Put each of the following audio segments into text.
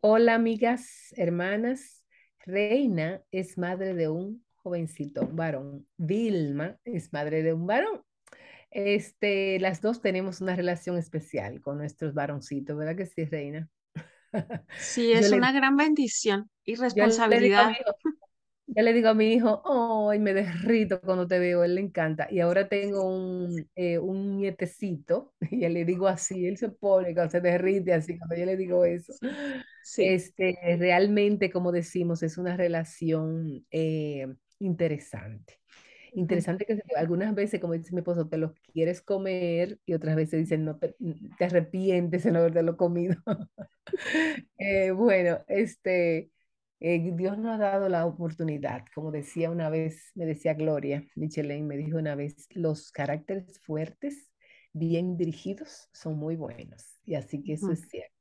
Hola, amigas, hermanas. Reina es madre de un jovencito, un varón. Vilma es madre de un varón. Este, las dos tenemos una relación especial con nuestros varoncitos, ¿verdad que sí, Reina? Sí, es le, una gran bendición y digo a yo le digo a mi hijo, oh, me derrito cuando te veo, él le encanta. Y ahora tengo un, eh, un nietecito, y yo le digo así, él se pone, cuando se derrite así, cuando yo le digo eso. Sí. Este, realmente, como decimos, es una relación eh, interesante. Interesante que algunas veces, como dice mi esposo, te los quieres comer y otras veces dicen, no te, te arrepientes de no haberte comido. Eh, bueno, este, eh, Dios nos ha dado la oportunidad, como decía una vez, me decía Gloria, Michelin me dijo una vez, los caracteres fuertes, bien dirigidos, son muy buenos. Y así que eso es cierto.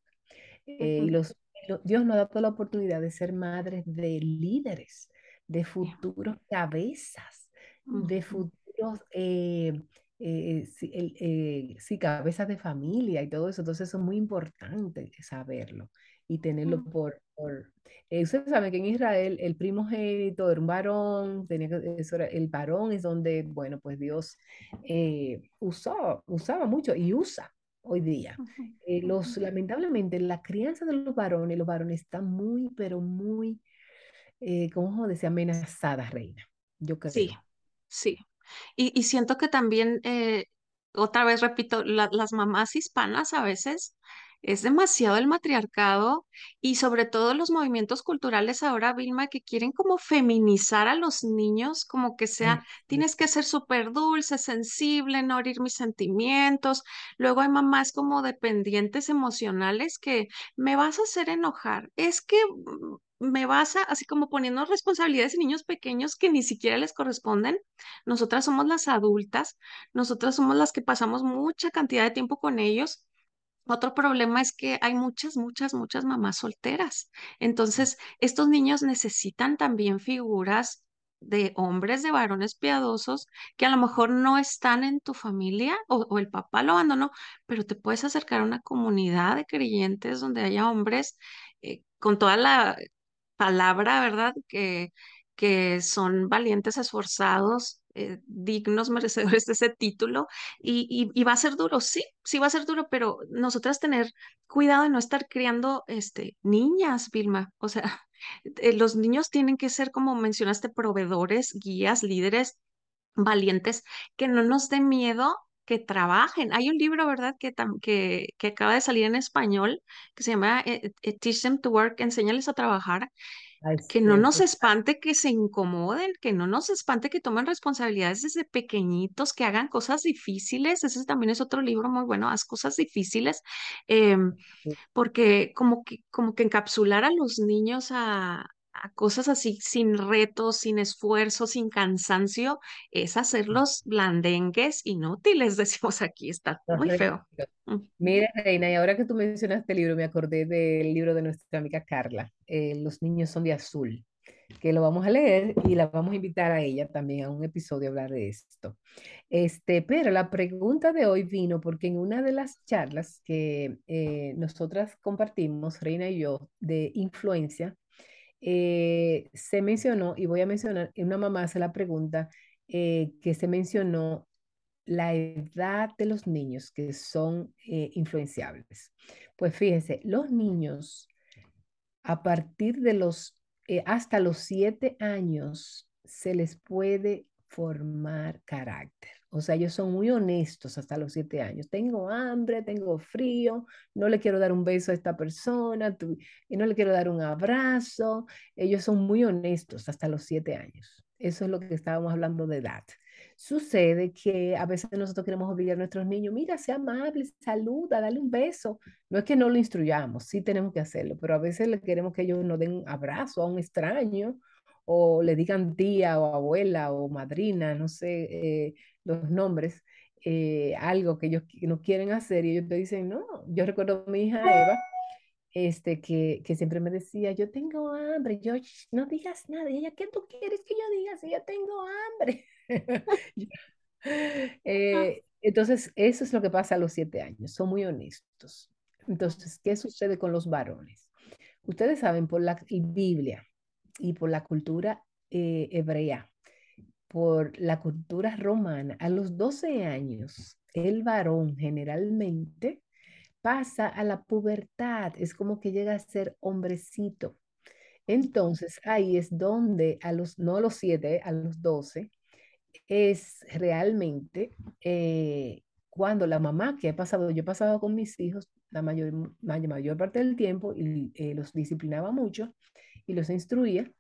Eh, los, lo- Dios nos ha dado la oportunidad de ser madres de líderes, de futuros cabezas, de futuros, eh, eh, sí, el- eh, sí, cabezas de familia y todo eso. Entonces eso es muy importante saberlo y tenerlo por... ustedes saben que en Israel el primogénito era un varón, tenía que, eso era- el varón es donde, bueno, pues Dios eh, usó, usaba mucho y usa hoy día. Eh, los, lamentablemente, la crianza de los varones, los varones están muy, pero muy, eh, ¿cómo decía? Amenazadas, reina, yo Sí, creo. sí. Y, y siento que también, eh, otra vez repito, la- las mamás hispanas a veces es demasiado el matriarcado y sobre todo los movimientos culturales ahora, Vilma, que quieren como feminizar a los niños, como que sea, sí, tienes que ser súper dulce, sensible, no herir mis sentimientos. Luego hay mamás como dependientes emocionales que me vas a hacer enojar. Es que mm, me vas a, así como poniendo responsabilidades en niños pequeños que ni siquiera les corresponden nosotras somos las adultas, nosotras somos las que pasamos mucha cantidad de tiempo con ellos. Otro problema es que hay muchas, muchas, muchas mamás solteras. Entonces, estos niños necesitan también figuras de hombres, de varones piadosos, que a lo mejor no están en tu familia o, o el papá lo abandonó, pero te puedes acercar a una comunidad de creyentes donde haya hombres eh, con toda la palabra, ¿verdad? Que, que son valientes, esforzados, eh, dignos, merecedores de ese título. Y, y, va a ser duro, sí, sí va a ser duro, pero nosotras tener cuidado de no estar criando este, niñas, Vilma. O sea, eh, los niños tienen que ser, como mencionaste, proveedores, guías, líderes valientes, que no nos dé miedo que trabajen. Hay un libro, ¿verdad?, que, que, que acaba de salir en español, que se llama eh, Teach Them to Work, Enséñales a trabajar, ay, que no nos espante que se incomoden, que no nos espante que tomen responsabilidades desde pequeñitos, que hagan cosas difíciles. Ese también es otro libro muy bueno, Haz cosas difíciles, em, porque como que, como que encapsular a los niños a, a cosas así sin retos, sin esfuerzo, sin cansancio, es hacerlos blandengues, inútiles, decimos aquí, está muy feo. Mira, Reina, y ahora que tú mencionaste el libro, me acordé del libro de nuestra amiga Carla, eh, Los niños son de azul, que lo vamos a leer y la vamos a invitar a ella también a un episodio a hablar de esto. Este, pero la pregunta de hoy vino porque en una de las charlas que eh, nosotras compartimos, Reina y yo, de influencia, eh, se mencionó, y voy a mencionar, una mamá hace la pregunta, eh, que se mencionó la edad de los niños que son eh, influenciables. Pues fíjese, los niños a partir de los, hasta los siete años, se les puede formar carácter. O sea, ellos son muy honestos hasta los siete años. Tengo hambre, tengo frío, no le quiero dar un beso a esta persona, y no le quiero dar un abrazo. Ellos son muy honestos hasta los siete años. Eso es lo que estábamos hablando de edad. Sucede que a veces nosotros queremos obligar a nuestros niños, mira, sea amable, saluda, dale un beso. No es que no lo instruyamos, sí tenemos que hacerlo, pero a veces le queremos que ellos nos den un abrazo a un extraño o le digan tía o abuela o madrina, no sé eh, los nombres, eh, algo que ellos no quieren hacer y ellos te dicen, no. Yo recuerdo a mi hija Eva, este, que, que siempre me decía, yo tengo hambre, yo "Shh, no digas nada. Y ella, ¿qué tú quieres que yo diga si yo tengo hambre? ah, Eh, entonces, eso es lo que pasa a los siete años, son muy honestos. Entonces, ¿qué sucede con los varones? Ustedes saben, por la Biblia y por la cultura eh, hebrea, por la cultura romana, a los 12 años, el varón generalmente pasa a la pubertad, es como que llega a ser hombrecito. Entonces ahí es donde a los, no a los 7, a los 12, es realmente eh, cuando la mamá que ha pasado, yo he pasado con mis hijos la mayor, mayor parte del tiempo y eh, los disciplinaba mucho y los instruía,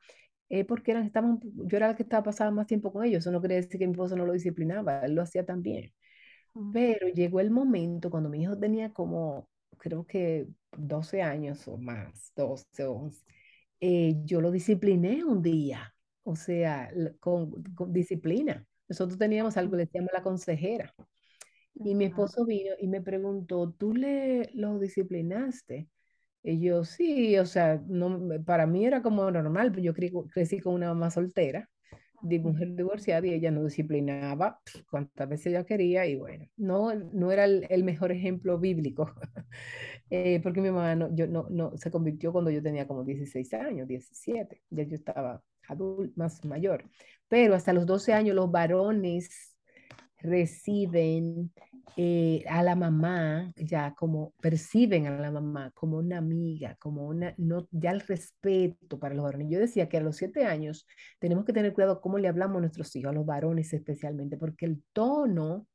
eh, porque eran, estaban, yo era la que estaba pasando más tiempo con ellos. Eso no quiere decir que mi esposo no lo disciplinaba, él lo hacía también. Pero llegó el momento cuando mi hijo tenía como, creo que 12 años o más, 12 o 11, eh, yo lo discipliné un día, o sea, con, disciplina. Nosotros teníamos algo, le decíamos la consejera. Y mi esposo vino y me preguntó, ¿tú le lo disciplinaste? Y yo, sí, o sea, no, para mí era como normal, yo crecí con una mamá soltera, de mujer divorciada, y ella no disciplinaba cuantas veces ella quería, y bueno, no, no era el, mejor ejemplo bíblico, eh, porque mi mamá no, yo, no, no, se convirtió cuando yo tenía como 16 años, 17, ya yo estaba adulto, más mayor, pero hasta los 12 años los varones reciben eh, a la mamá, ya como perciben a la mamá como una amiga, como una, no, ya el respeto para los varones. Yo decía que a los siete años tenemos que tener cuidado cómo le hablamos a nuestros hijos, a los varones especialmente, porque el tono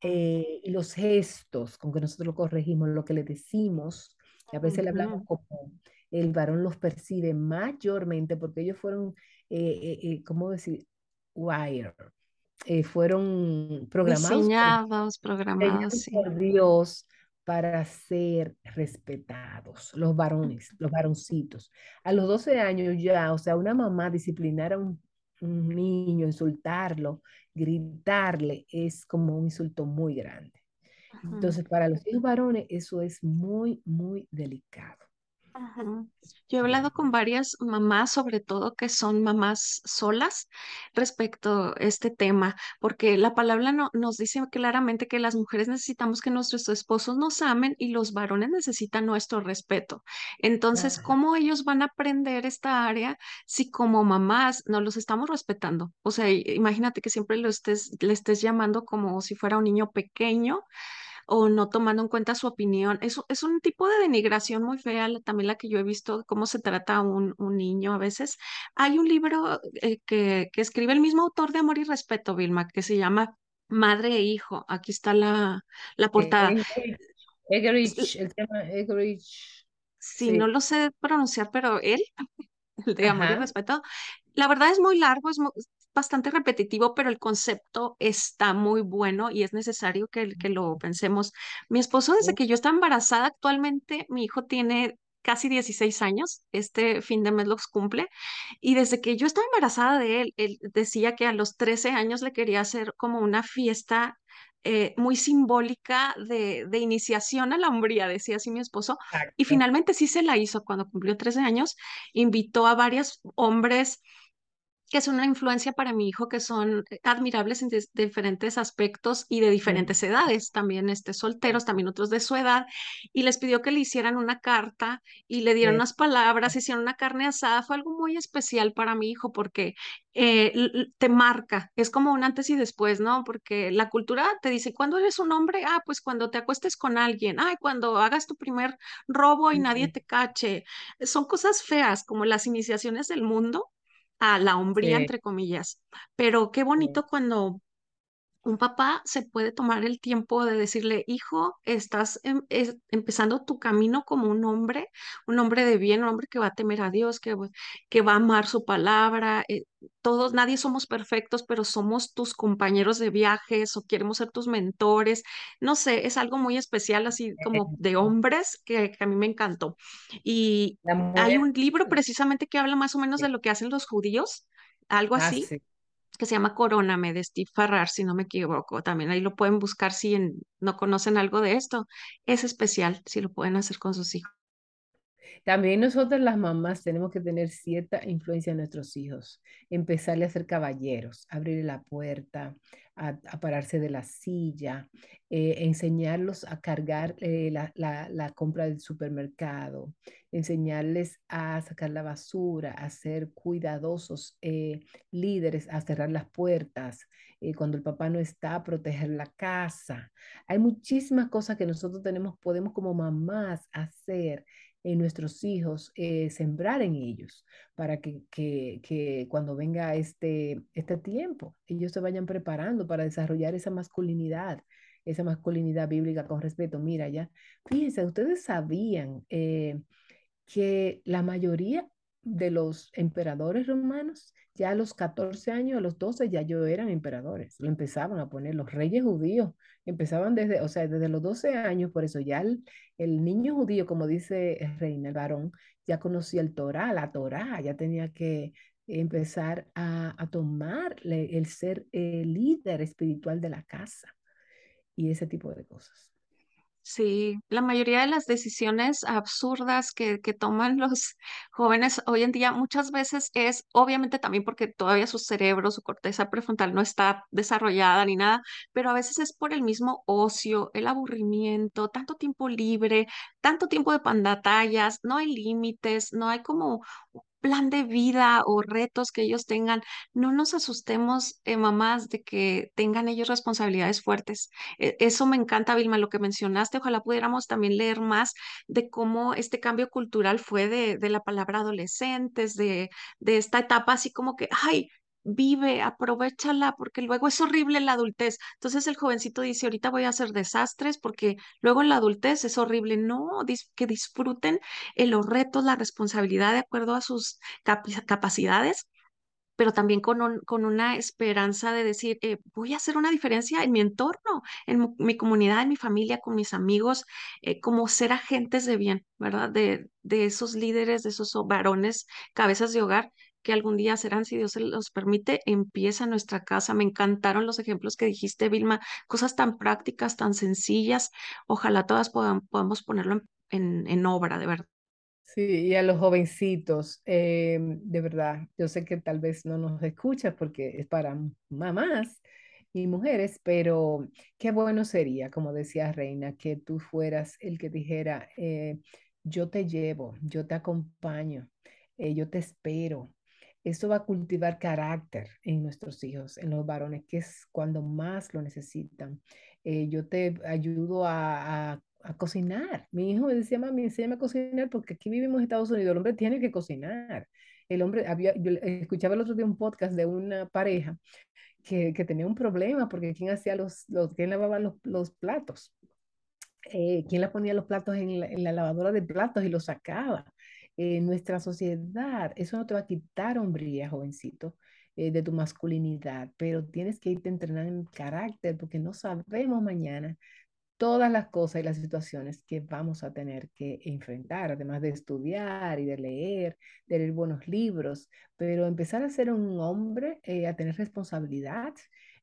eh, y los gestos con que nosotros lo corregimos, lo que le decimos, a veces le hablamos como el varón los percibe mayormente porque ellos fueron, eh, ¿cómo decir? Wire, eh, fueron programados, Diseñados, programados por Dios para ser respetados, los varones, los varoncitos. A los 12 años ya, o sea, una mamá disciplinar a un, niño, insultarlo, gritarle, es como un insulto muy grande. Entonces, para los hijos varones, eso es muy, muy delicado. Yo he hablado con varias mamás, sobre todo que son mamás solas, respecto a este tema, porque la palabra no, nos dice claramente que las mujeres necesitamos que nuestros esposos nos amen y los varones necesitan nuestro respeto. Entonces, ¿cómo ellos van a aprender esta área si como mamás no los estamos respetando? O sea, imagínate que siempre lo estés, le estés llamando como si fuera un niño pequeño o no tomando en cuenta su opinión. Es, es un tipo de denigración muy fea, también la que yo he visto, cómo se trata a un, un niño a veces. Hay un libro eh, que, que, escribe el mismo autor de Amor y Respeto, Vilma, que se llama Madre e Hijo. Aquí está la, la eh, portada. Egerich, el tema Egerich. Sí, no lo sé pronunciar, pero él, el de Amor y Respeto, la verdad es muy largo, es bastante repetitivo, pero el concepto está muy bueno y es necesario que, que lo pensemos. Mi esposo, desde que yo estaba embarazada, actualmente mi hijo tiene casi 16 años, este fin de mes los cumple, y desde que yo estaba embarazada de él, él decía que a los 13 años le quería hacer como una fiesta eh, muy simbólica de, de, iniciación a la hombría, decía así mi esposo, y finalmente sí se la hizo cuando cumplió 13 años, invitó a varios hombres que es una influencia para mi hijo, que son admirables en diferentes aspectos y de diferentes edades, también este, solteros, también otros de su edad, y les pidió que le hicieran una carta y le dieron unas palabras, hicieron una carne asada, fue algo muy especial para mi hijo porque eh, te marca, es como un antes y después, ¿no? Porque la cultura te dice, ¿cuándo eres un hombre? Ah, pues cuando te acuestes con alguien, ay, cuando hagas tu primer robo y nadie te cache, son cosas feas como las iniciaciones del mundo a la hombría, entre comillas. Pero qué bonito cuando un papá se puede tomar el tiempo de decirle, hijo, estás em, empezando tu camino como un hombre, un hombre de bien, un hombre que va a temer a Dios, que, que va a amar su palabra. Eh, todos, nadie somos perfectos, pero somos tus compañeros de viajes o queremos ser tus mentores. No sé, es algo muy especial, así como de hombres, que, a mí me encantó. Y hay un libro precisamente que habla más o menos de lo que hacen los judíos, algo ah, así que se llama Coróname de Steve Farrar, si no me equivoco. También ahí lo pueden buscar si no conocen algo de esto. Es especial si lo pueden hacer con sus hijos. También nosotros las mamás tenemos que tener cierta influencia en nuestros hijos, empezarle a ser caballeros, abrir la puerta, a, pararse de la silla, eh, enseñarlos a cargar eh, la, compra del supermercado, enseñarles a sacar la basura, a ser cuidadosos, eh, líderes, a cerrar las puertas, cuando el papá no está, a proteger la casa. Hay muchísimas cosas que nosotros tenemos, podemos como mamás hacer en nuestros hijos, eh, sembrar en ellos, para que, que, que, cuando venga este, este tiempo, ellos se vayan preparando para desarrollar esa masculinidad, esa masculinidad bíblica con respeto. Mira, ya, fíjense, ustedes sabían eh, que la mayoría de los emperadores romanos, ya a los 14 años, a los 12 ya yo eran emperadores, lo empezaban a poner los reyes judíos, empezaban desde, o sea, desde los 12 años, por eso ya el, niño judío, como dice Reina, el varón, ya conocía el Torah, la Torah, ya tenía que empezar a, a tomar el ser el líder espiritual de la casa y ese tipo de cosas. Sí, la mayoría de las decisiones absurdas que, que, toman los jóvenes hoy en día muchas veces es obviamente también porque todavía su cerebro, su corteza prefrontal no está desarrollada ni nada, pero a veces es por el mismo ocio, el aburrimiento, tanto tiempo libre, tanto tiempo de pantallas, no hay límites, no hay como plan de vida o retos que ellos tengan, no nos asustemos, eh, mamás, de que tengan ellos responsabilidades fuertes. E, eso me encanta, Vilma, lo que mencionaste. Ojalá pudiéramos también leer más de cómo este cambio cultural fue de, la palabra adolescentes, de esta etapa así como que, ay, vive, aprovechala, porque luego es horrible la adultez. Entonces el jovencito dice, ahorita voy a hacer desastres porque luego en la adultez es horrible. No, que disfruten los retos, la responsabilidad de acuerdo a sus capacidades pero también con, con una esperanza de decir, eh, voy a hacer una diferencia en mi entorno, en mi, comunidad, en mi familia, con mis amigos, eh, como ser agentes de bien, ¿verdad? De, de esos líderes, de esos varones, cabezas de hogar que algún día serán, si Dios se los permite, empieza nuestra casa. Me encantaron los ejemplos que dijiste, Vilma, cosas tan prácticas, tan sencillas. Ojalá todas podamos ponerlo en, obra, de verdad. Sí, y a los jovencitos, eh, de verdad, yo sé que tal vez no nos escuchas porque es para mamás y mujeres, pero qué bueno sería, como decía Reina, que tú fueras el que dijera, eh, yo te llevo, yo te acompaño, eh, yo te espero, esto va a cultivar carácter en nuestros hijos, en los varones, que es cuando más lo necesitan. Eh, yo te ayudo a, cocinar. Mi hijo me decía, mami, enséñame a cocinar porque aquí vivimos en Estados Unidos, el hombre tiene que cocinar. El hombre, había, yo escuchaba el otro día un podcast de una pareja que, tenía un problema porque quién hacía los, los quién lavaba los, platos. Eh, quién le ponía los platos en la, en la lavadora de platos y los sacaba en nuestra sociedad, eso no te va a quitar hombría, jovencito, eh, de tu masculinidad, pero tienes que irte entrenando en carácter porque no sabemos mañana todas las cosas y las situaciones que vamos a tener que enfrentar, además de estudiar y de leer, de leer buenos libros, pero empezar a ser un hombre, eh, a tener responsabilidad.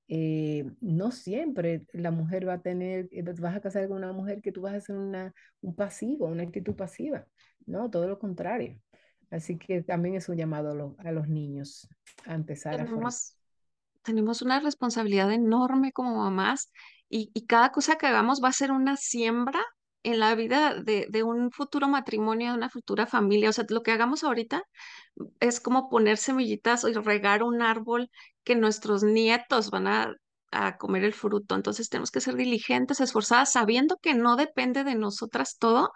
Eh, no siempre la mujer va a tener, vas a casar con una mujer que tú vas a hacer una, un pasivo, una actitud pasiva. No, todo lo contrario. Así que también es un llamado a, los niños a empezar tenemos, a... Tenemos una responsabilidad enorme como mamás y, cada cosa que hagamos va a ser una siembra en la vida de, de, un futuro matrimonio, de una futura familia. O sea, lo que hagamos ahorita es como poner semillitas y regar un árbol que nuestros nietos van a, a comer el fruto. Entonces tenemos que ser diligentes, esforzadas, sabiendo que no depende de nosotras todo,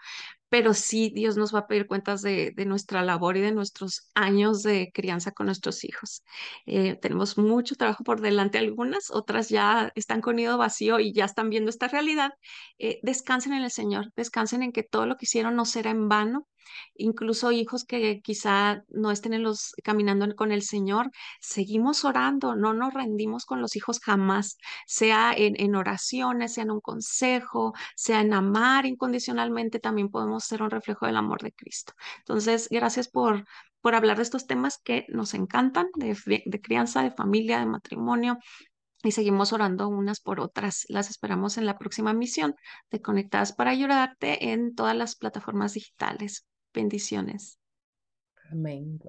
pero sí Dios nos va a pedir cuentas de, nuestra labor y de nuestros años de crianza con nuestros hijos. Eh, tenemos mucho trabajo por delante, algunas, otras ya están con nido vacío y ya están viendo esta realidad. Eh, descansen en el Señor, descansen en que todo lo que hicieron no será en vano, incluso hijos que quizá no estén en los, caminando con el Señor, seguimos orando, no nos rendimos con los hijos jamás, sea en, en oraciones, sea en un consejo, sea en amar incondicionalmente, también podemos ser un reflejo del amor de Cristo. Entonces, gracias por, por hablar de estos temas que nos encantan, de, de crianza, de familia, de matrimonio, y seguimos orando unas por otras. Las esperamos en la próxima misión de Conectadas para ayudarte en todas las plataformas digitales. Bendiciones. Amén.